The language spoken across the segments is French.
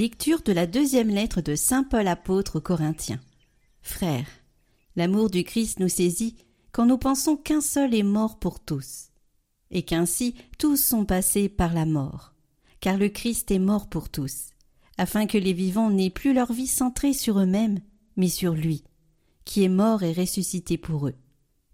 Lecture de la deuxième lettre de Saint Paul apôtre aux Corinthiens. Frères, l'amour du Christ nous saisit quand nous pensons qu'un seul est mort pour tous, et qu'ainsi tous sont passés par la mort, car le Christ est mort pour tous, afin que les vivants n'aient plus leur vie centrée sur eux-mêmes, mais sur lui, qui est mort et ressuscité pour eux.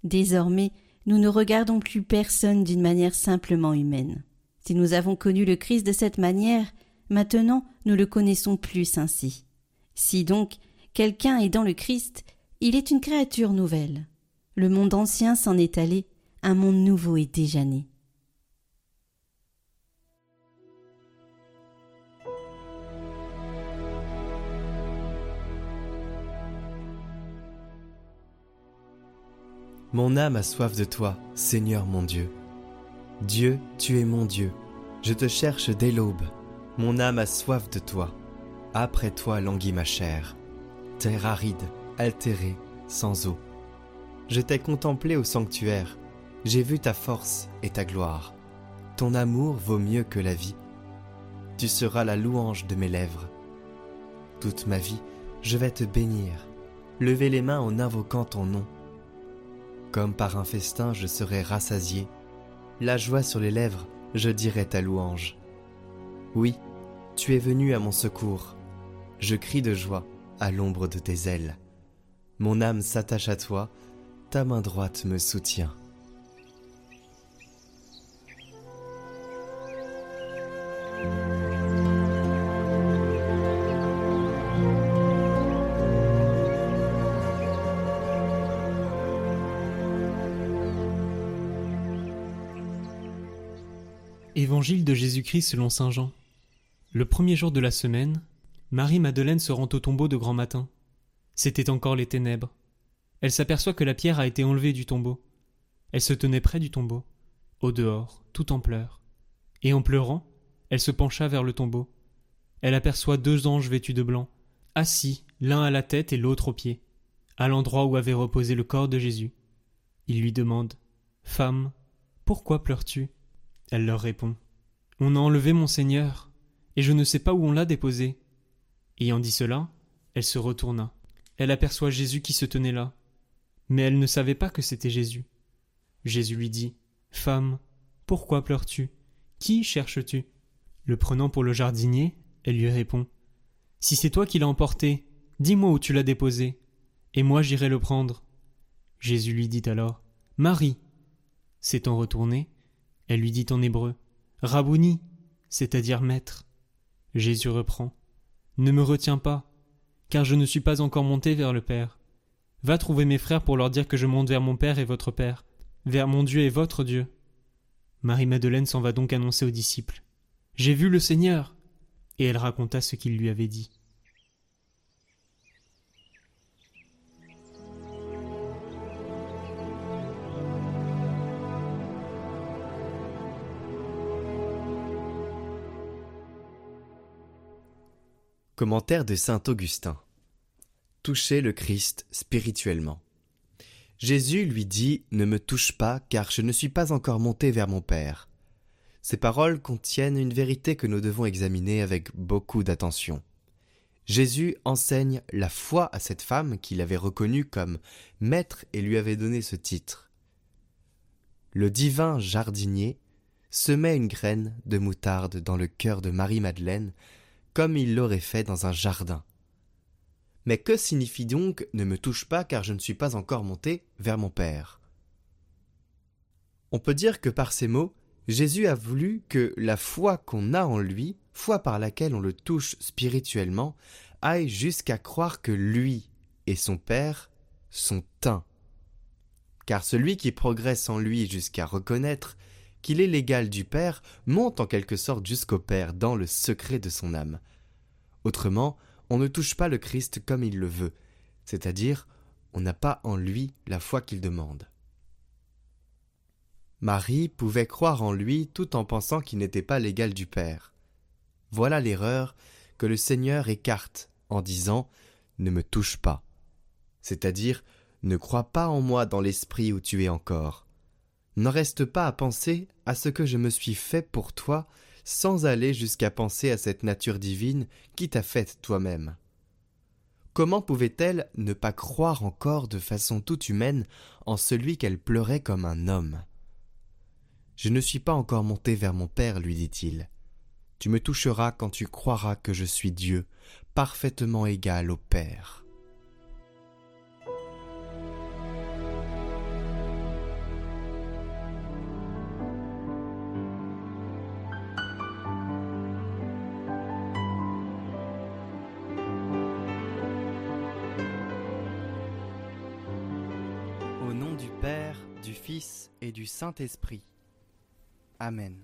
Désormais, nous ne regardons plus personne d'une manière simplement humaine. Si nous avons connu le Christ de cette manière, Maintenant, nous le connaissons plus ainsi. Si donc quelqu'un est dans le Christ, il est une créature nouvelle. Le monde ancien s'en est allé, un monde nouveau est déjà né. Mon âme a soif de toi, Seigneur mon Dieu. Dieu, tu es mon Dieu. Je te cherche dès l'aube. Mon âme a soif de toi. Après toi languit ma chair. Terre aride, altérée, sans eau. Je t'ai contemplé au sanctuaire. J'ai vu ta force et ta gloire. Ton amour vaut mieux que la vie. Tu seras la louange de mes lèvres. Toute ma vie, je vais te bénir, lever les mains en invoquant ton nom. Comme par un festin, je serai rassasié. La joie sur les lèvres, je dirai ta louange. Oui, tu es venu à mon secours. Je crie de joie à l'ombre de tes ailes. Mon âme s'attache à toi, ta main droite me soutient. Évangile de Jésus-Christ selon Saint Jean. Le premier jour de la semaine, Marie-Madeleine se rend au tombeau de grand matin. C'était encore les ténèbres. Elle s'aperçoit que la pierre a été enlevée du tombeau. Elle se tenait près du tombeau, au dehors, tout en pleurs. Et en pleurant, elle se pencha vers le tombeau. Elle aperçoit deux anges vêtus de blanc, assis, l'un à la tête et l'autre aux pieds, à l'endroit où avait reposé le corps de Jésus. Ils lui demandent Femme, pourquoi pleures-tu? Elle leur répond On a enlevé mon Seigneur, et je ne sais pas où on l'a déposé. Ayant dit cela, elle se retourna. Elle aperçoit Jésus qui se tenait là. Mais elle ne savait pas que c'était Jésus. Jésus lui dit Femme, pourquoi pleures-tu? Qui cherches-tu? Le prenant pour le jardinier, elle lui répond Si c'est toi qui l'as emporté, dis-moi où tu l'as déposé, et moi j'irai le prendre. Jésus lui dit alors Marie. S'étant retournée, elle lui dit en hébreu Rabouni, c'est-à-dire maître. Jésus reprend. Ne me retiens pas, car je ne suis pas encore monté vers le Père. Va trouver mes frères pour leur dire que je monte vers mon Père et votre Père, vers mon Dieu et votre Dieu. Marie-Madeleine s'en va donc annoncer aux disciples. J'ai vu le Seigneur. Et elle raconta ce qu'il lui avait dit. Commentaire de saint Augustin. Toucher le Christ spirituellement. Jésus lui dit Ne me touche pas, car je ne suis pas encore monté vers mon Père. Ces paroles contiennent une vérité que nous devons examiner avec beaucoup d'attention. Jésus enseigne la foi à cette femme qu'il avait reconnue comme maître et lui avait donné ce titre. Le divin jardinier semait une graine de moutarde dans le cœur de Marie-Madeleine comme il l'aurait fait dans un jardin. Mais que signifie donc ne me touche pas car je ne suis pas encore monté vers mon Père On peut dire que par ces mots, Jésus a voulu que la foi qu'on a en lui, foi par laquelle on le touche spirituellement, aille jusqu'à croire que lui et son Père sont un. Car celui qui progresse en lui jusqu'à reconnaître qu'il est l'égal du Père, monte en quelque sorte jusqu'au Père dans le secret de son âme. Autrement, on ne touche pas le Christ comme il le veut, c'est-à-dire on n'a pas en lui la foi qu'il demande. Marie pouvait croire en lui tout en pensant qu'il n'était pas l'égal du Père. Voilà l'erreur que le Seigneur écarte en disant Ne me touche pas, c'est-à-dire ne crois pas en moi dans l'esprit où tu es encore. N'en reste pas à penser à ce que je me suis fait pour toi sans aller jusqu'à penser à cette nature divine qui t'a faite toi-même. Comment pouvait-elle ne pas croire encore de façon toute humaine en celui qu'elle pleurait comme un homme? Je ne suis pas encore monté vers mon Père, lui dit-il. Tu me toucheras quand tu croiras que je suis Dieu, parfaitement égal au Père. Au nom du Père, du Fils et du Saint-Esprit. Amen.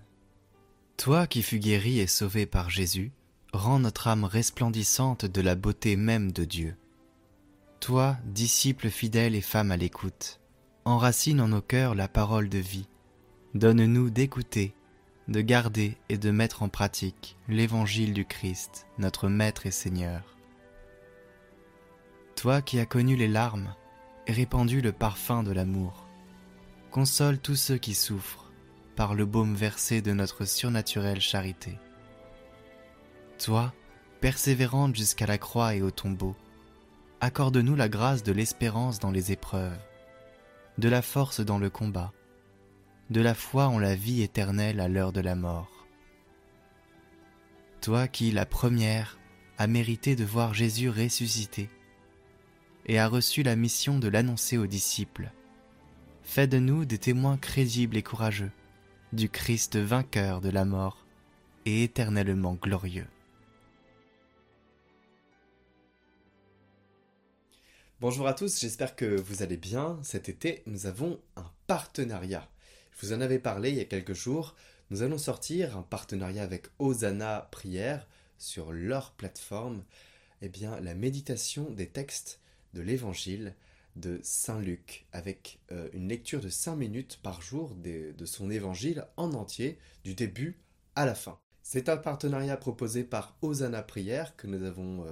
Toi qui fus guéri et sauvé par Jésus, rends notre âme resplendissante de la beauté même de Dieu. Toi, disciple fidèle et femme à l'écoute, enracine en nos cœurs la parole de vie. Donne-nous d'écouter, de garder et de mettre en pratique l'évangile du Christ, notre Maître et Seigneur. Toi qui as connu les larmes répandu le parfum de l'amour, console tous ceux qui souffrent par le baume versé de notre surnaturelle charité. Toi, persévérante jusqu'à la croix et au tombeau, accorde-nous la grâce de l'espérance dans les épreuves, de la force dans le combat, de la foi en la vie éternelle à l'heure de la mort. Toi qui, la première, as mérité de voir Jésus ressuscité et as reçu la mission de l'annoncer aux disciples, fais de nous des témoins crédibles et courageux du Christ vainqueur de la mort et éternellement glorieux. Bonjour à tous, j'espère que vous allez bien. Cet été, nous avons un partenariat. Je vous en avais parlé il y a quelques jours. Nous allons sortir un partenariat avec Osana Prière sur leur plateforme. Eh bien, la méditation des textes de l'Évangile de Saint Luc, avec euh, une lecture de 5 minutes par jour de, son évangile en entier, du début à la fin. C'est un partenariat proposé par Osana Prière que nous avons euh,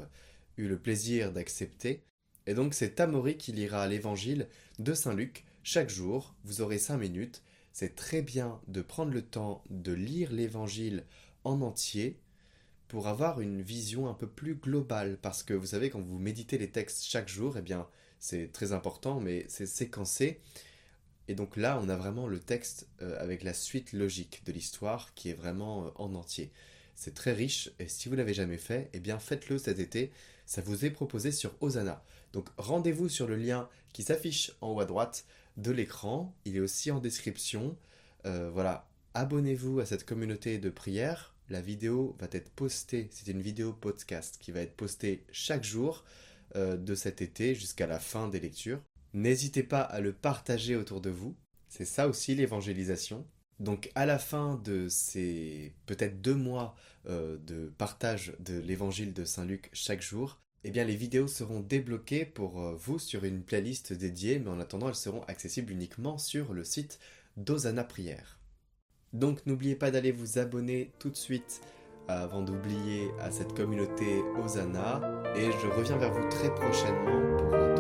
eu le plaisir d'accepter. Et donc c'est Tamori qui lira l'évangile de Saint Luc chaque jour. Vous aurez 5 minutes. C'est très bien de prendre le temps de lire l'évangile en entier pour avoir une vision un peu plus globale. Parce que vous savez, quand vous méditez les textes chaque jour, eh bien, c'est très important, mais c'est séquencé. Et donc là, on a vraiment le texte euh, avec la suite logique de l'histoire qui est vraiment euh, en entier. C'est très riche et si vous l'avez jamais fait, eh bien faites-le cet été. Ça vous est proposé sur Osana. Donc rendez-vous sur le lien qui s'affiche en haut à droite de l'écran. Il est aussi en description. Euh, voilà, abonnez-vous à cette communauté de prière. La vidéo va être postée. C'est une vidéo podcast qui va être postée chaque jour euh, de cet été jusqu'à la fin des lectures. N'hésitez pas à le partager autour de vous. C'est ça aussi l'évangélisation. Donc à la fin de ces peut-être deux mois euh, de partage de l'évangile de Saint Luc chaque jour, eh bien les vidéos seront débloquées pour euh, vous sur une playlist dédiée, mais en attendant elles seront accessibles uniquement sur le site d'Osana Prière. Donc n'oubliez pas d'aller vous abonner tout de suite avant d'oublier à cette communauté Osana et je reviens vers vous très prochainement pour.